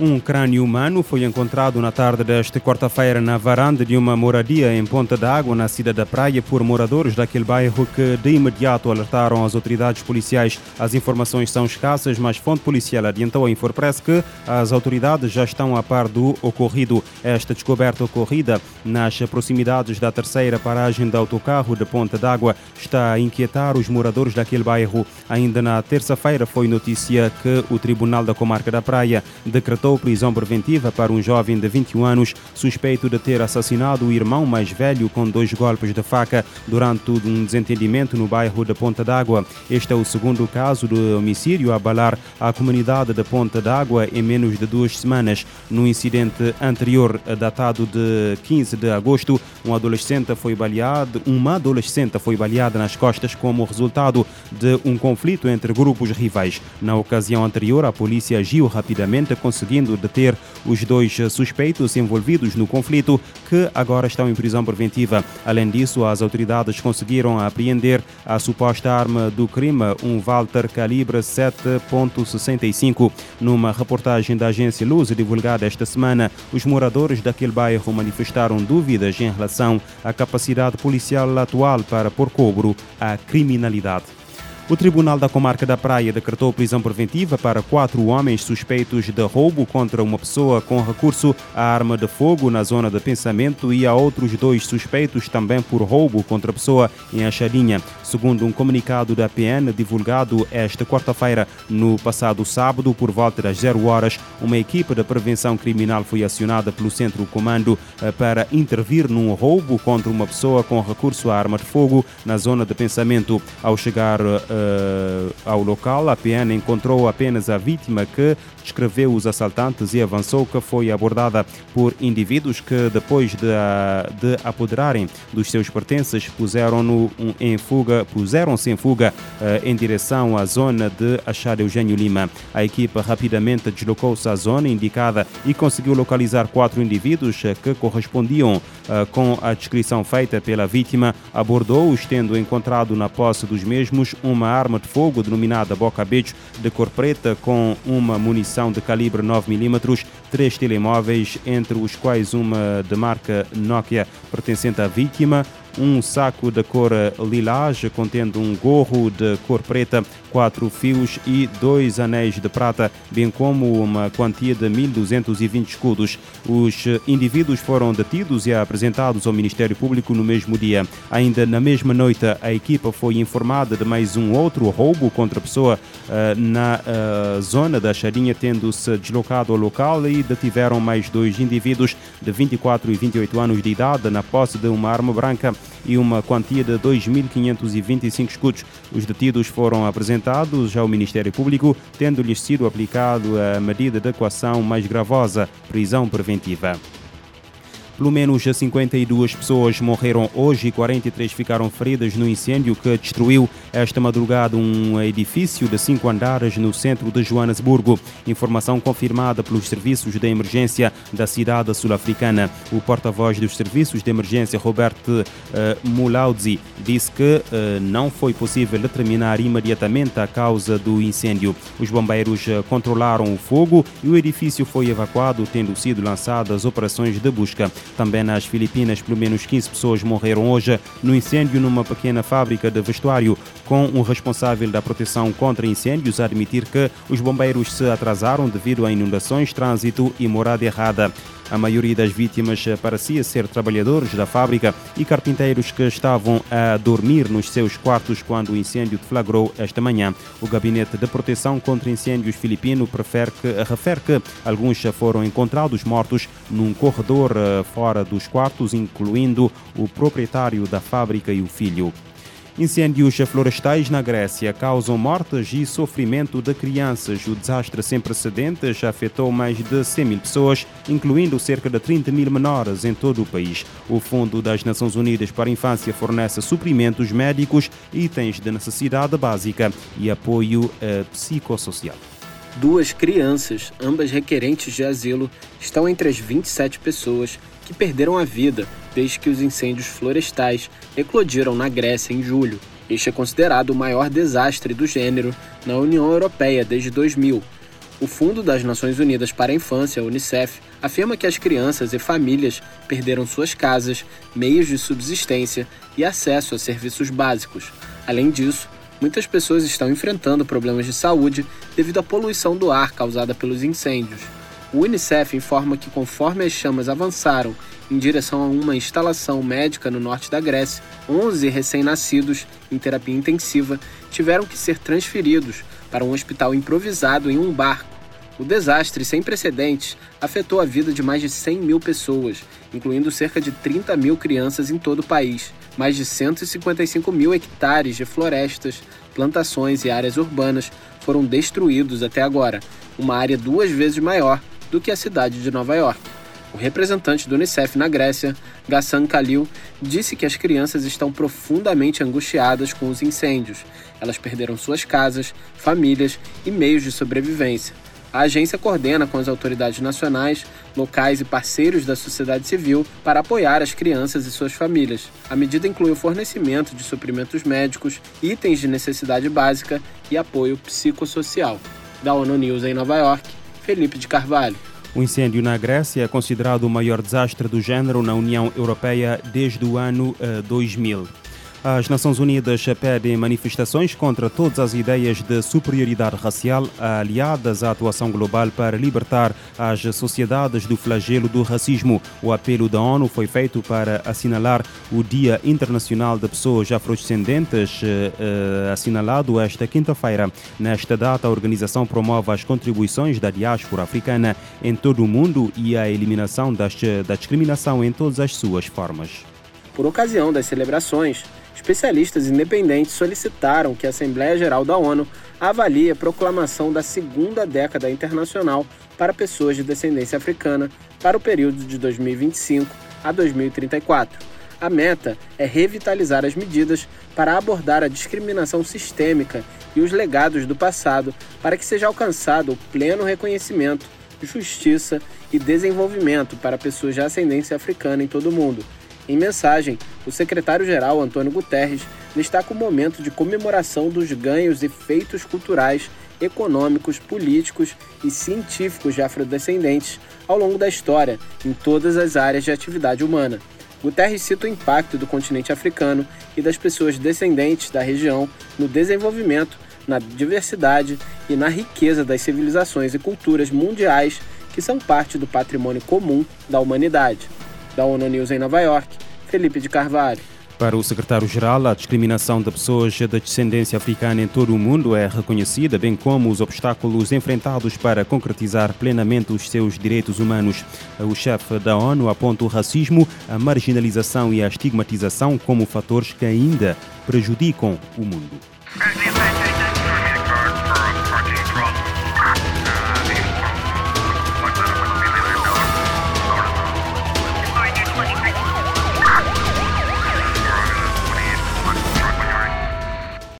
Um crânio humano foi encontrado na tarde desta quarta-feira na varanda de uma moradia em Ponta d'Água, na cidade da Praia, por moradores daquele bairro que de imediato alertaram as autoridades policiais. As informações são escassas, mas fonte policial adiantou à Infopress que as autoridades já estão a par do ocorrido. Esta descoberta ocorrida nas proximidades da terceira paragem de autocarro de Ponta d'Água está a inquietar os moradores daquele bairro. Ainda na terça-feira foi notícia que o Tribunal da Comarca da Praia decretou decretou prisão preventiva para um jovem de 21 anos suspeito de ter assassinado o irmão mais velho com dois golpes de faca durante um desentendimento no bairro de Ponta d'Água. Este é o segundo caso de homicídio a abalar a comunidade de Ponta d'Água em menos de duas semanas. No incidente anterior, datado de 15 de agosto, um adolescente foi baleado, uma adolescente foi baleada nas costas como resultado de um conflito entre grupos rivais. Na ocasião anterior, a polícia agiu rapidamente, conseguindo conseguindo deter os dois suspeitos envolvidos no conflito, que agora estão em prisão preventiva. Além disso, as autoridades conseguiram apreender a suposta arma do crime, um Walter calibre 7.65. Numa reportagem da agência Luz divulgada esta semana, os moradores daquele bairro manifestaram dúvidas em relação à capacidade policial atual para pôr cobro à criminalidade. O Tribunal da Comarca da Praia decretou prisão preventiva para quatro homens suspeitos de roubo contra uma pessoa com recurso à arma de fogo na zona de pensamento e a outros dois suspeitos também por roubo contra pessoa em Achadinha. Segundo um comunicado da PN divulgado esta quarta-feira, no passado sábado, por volta das zero horas, uma equipe de prevenção criminal foi acionada pelo Centro Comando eh, para intervir num roubo contra uma pessoa com recurso à arma de fogo na zona de pensamento. Ao chegar eh, uh, ao local, a PN encontrou apenas a vítima que descreveu os assaltantes e avançou que foi abordada por indivíduos que, depois de, de apoderarem dos seus pertences, puseram-no em fuga, puseram-se em fuga uh, em direção à zona de Achar Eugênio Lima. A equipa rapidamente deslocou-se à zona indicada e conseguiu localizar quatro indivíduos que correspondiam uh, com a descrição feita pela vítima. Abordou-os, tendo encontrado na posse dos mesmos uma uma arma de fogo denominada Boca Bejo de cor preta com uma munição de calibre 9mm, três telemóveis, entre os quais uma de marca Nokia pertencente à vítima, um saco de cor lilás contendo um gorro de cor preta, quatro fios e dois anéis de prata, bem como uma quantia de 1.220 escudos. Os indivíduos foram detidos e apresentados ao Ministério Público no mesmo dia. Ainda na mesma noite, a equipa foi informada de mais um outro roubo contra pessoa uh, na uh, zona da Charinha, tendo-se deslocado ao local e detiveram mais dois indivíduos de 24 e 28 anos de idade na posse de uma arma branca e uma quantia de 2.525 escudos. Os detidos foram apresentados ao Ministério Público, tendo-lhes sido aplicado a medida de equação mais gravosa, prisão preventiva. Pelo menos 52 pessoas morreram hoje e 43 ficaram feridas no incêndio que destruiu esta madrugada um edifício de cinco andares no centro de Joanesburgo. Informação confirmada pelos serviços de emergência da cidade sul-africana. O porta-voz dos serviços de emergência, Robert uh, Mulaudzi, disse que uh, não foi possível determinar imediatamente a causa do incêndio. Os bombeiros uh, controlaram o fogo e o edifício foi evacuado, tendo sido lançadas operações de busca. Também nas Filipinas, pelo menos 15 pessoas morreram hoje no incêndio numa pequena fábrica de vestuário, com um responsável da proteção contra incêndios a admitir que os bombeiros se atrasaram devido a inundações, trânsito e morada errada. A maioria das vítimas parecia ser trabalhadores da fábrica e carpinteiros que estavam a dormir nos seus quartos quando o incêndio deflagrou esta manhã. O Gabinete de Proteção contra Incêndios filipino prefere que, refere que alguns foram encontrados mortos num corredor eh, fora dos quartos, incluindo o proprietário da fábrica e o filho. Incêndios florestais na Grécia causam mortes e sofrimento de crianças. O desastre sem precedentes afetou mais de 100 mil pessoas, incluindo cerca de 30 mil menores em todo o país. O Fundo das Nações Unidas para a Infância fornece suprimentos médicos, itens de necessidade básica e apoio eh, psicossocial. Duas crianças, ambas requerentes de asilo, estão entre as 27 pessoas que perderam a vida desde que os incêndios florestais eclodiram na Grécia em julho. Este é considerado o maior desastre do gênero na União Europeia desde 2000. O Fundo das Nações Unidas para a Infância, Unicef, afirma que as crianças e famílias perderam suas casas, meios de subsistência e acesso a serviços básicos. Além disso, muitas pessoas estão enfrentando problemas de saúde devido à poluição do ar causada pelos incêndios. O Unicef informa que, conforme as chamas avançaram em direção a uma instalação médica no norte da Grécia, 11 recém-nascidos em terapia intensiva tiveram que ser transferidos para um hospital improvisado em um barco. O desastre sem precedentes afetou a vida de mais de 100 mil pessoas, incluindo cerca de 30 mil crianças em todo o país. Mais de 155 mil hectares de florestas, plantações e áreas urbanas foram destruídos até agora, uma área duas vezes maior do que a cidade de Nova York. O representante do Unicef na Grécia, Gassan Khalil, disse que as crianças estão profundamente angustiadas com os incêndios. Elas perderam suas casas, famílias e meios de sobrevivência. A agência coordena com as autoridades nacionais, locais e parceiros da sociedade civil para apoiar as crianças e suas famílias. A medida inclui o fornecimento de suprimentos médicos, itens de necessidade básica e apoio psicossocial. Da ONU News em Nova York, Felipe de Carvalho. O incêndio na Grécia é considerado o maior desastre do género na União Europeia desde o ano 2000. As Nações Unidas pedem manifestações contra todas as ideias de superioridade racial aliadas à atuação global para libertar as sociedades do flagelo do racismo. O apelo da ONU foi feito para assinalar o Dia Internacional de Pessoas Afrodescendentes, eh, eh, assinalado esta quinta-feira. Nesta data, a organização promove as contribuições da diáspora africana em todo o mundo e a eliminação das, da discriminação em todas as suas formas. Por ocasião das celebrações, especialistas independentes solicitaram que a Assembleia Geral da ONU avalie a proclamação da segunda década internacional para pessoas de descendência africana para o período de 2025 a 2034. A meta é revitalizar as medidas para abordar a discriminação sistêmica e os legados do passado para que seja alcançado o pleno reconhecimento, justiça e desenvolvimento para pessoas de ascendência africana em todo o mundo em mensagem, o secretário-geral Antônio Guterres destaca o momento de comemoração dos ganhos e feitos culturais, econômicos, políticos e científicos de afrodescendentes ao longo da história, em todas as áreas de atividade humana. Guterres cita o impacto do continente africano e das pessoas descendentes da região no desenvolvimento, na diversidade e na riqueza das civilizações e culturas mundiais que são parte do patrimônio comum da humanidade da ONU News em Nova York, Felipe de Carvalho. Para o secretário-geral, a discriminação de pessoas de descendência africana em todo o mundo é reconhecida, bem como os obstáculos enfrentados para concretizar plenamente os seus direitos humanos. O chefe da ONU aponta o racismo, a marginalização e a estigmatização como fatores que ainda prejudicam o mundo.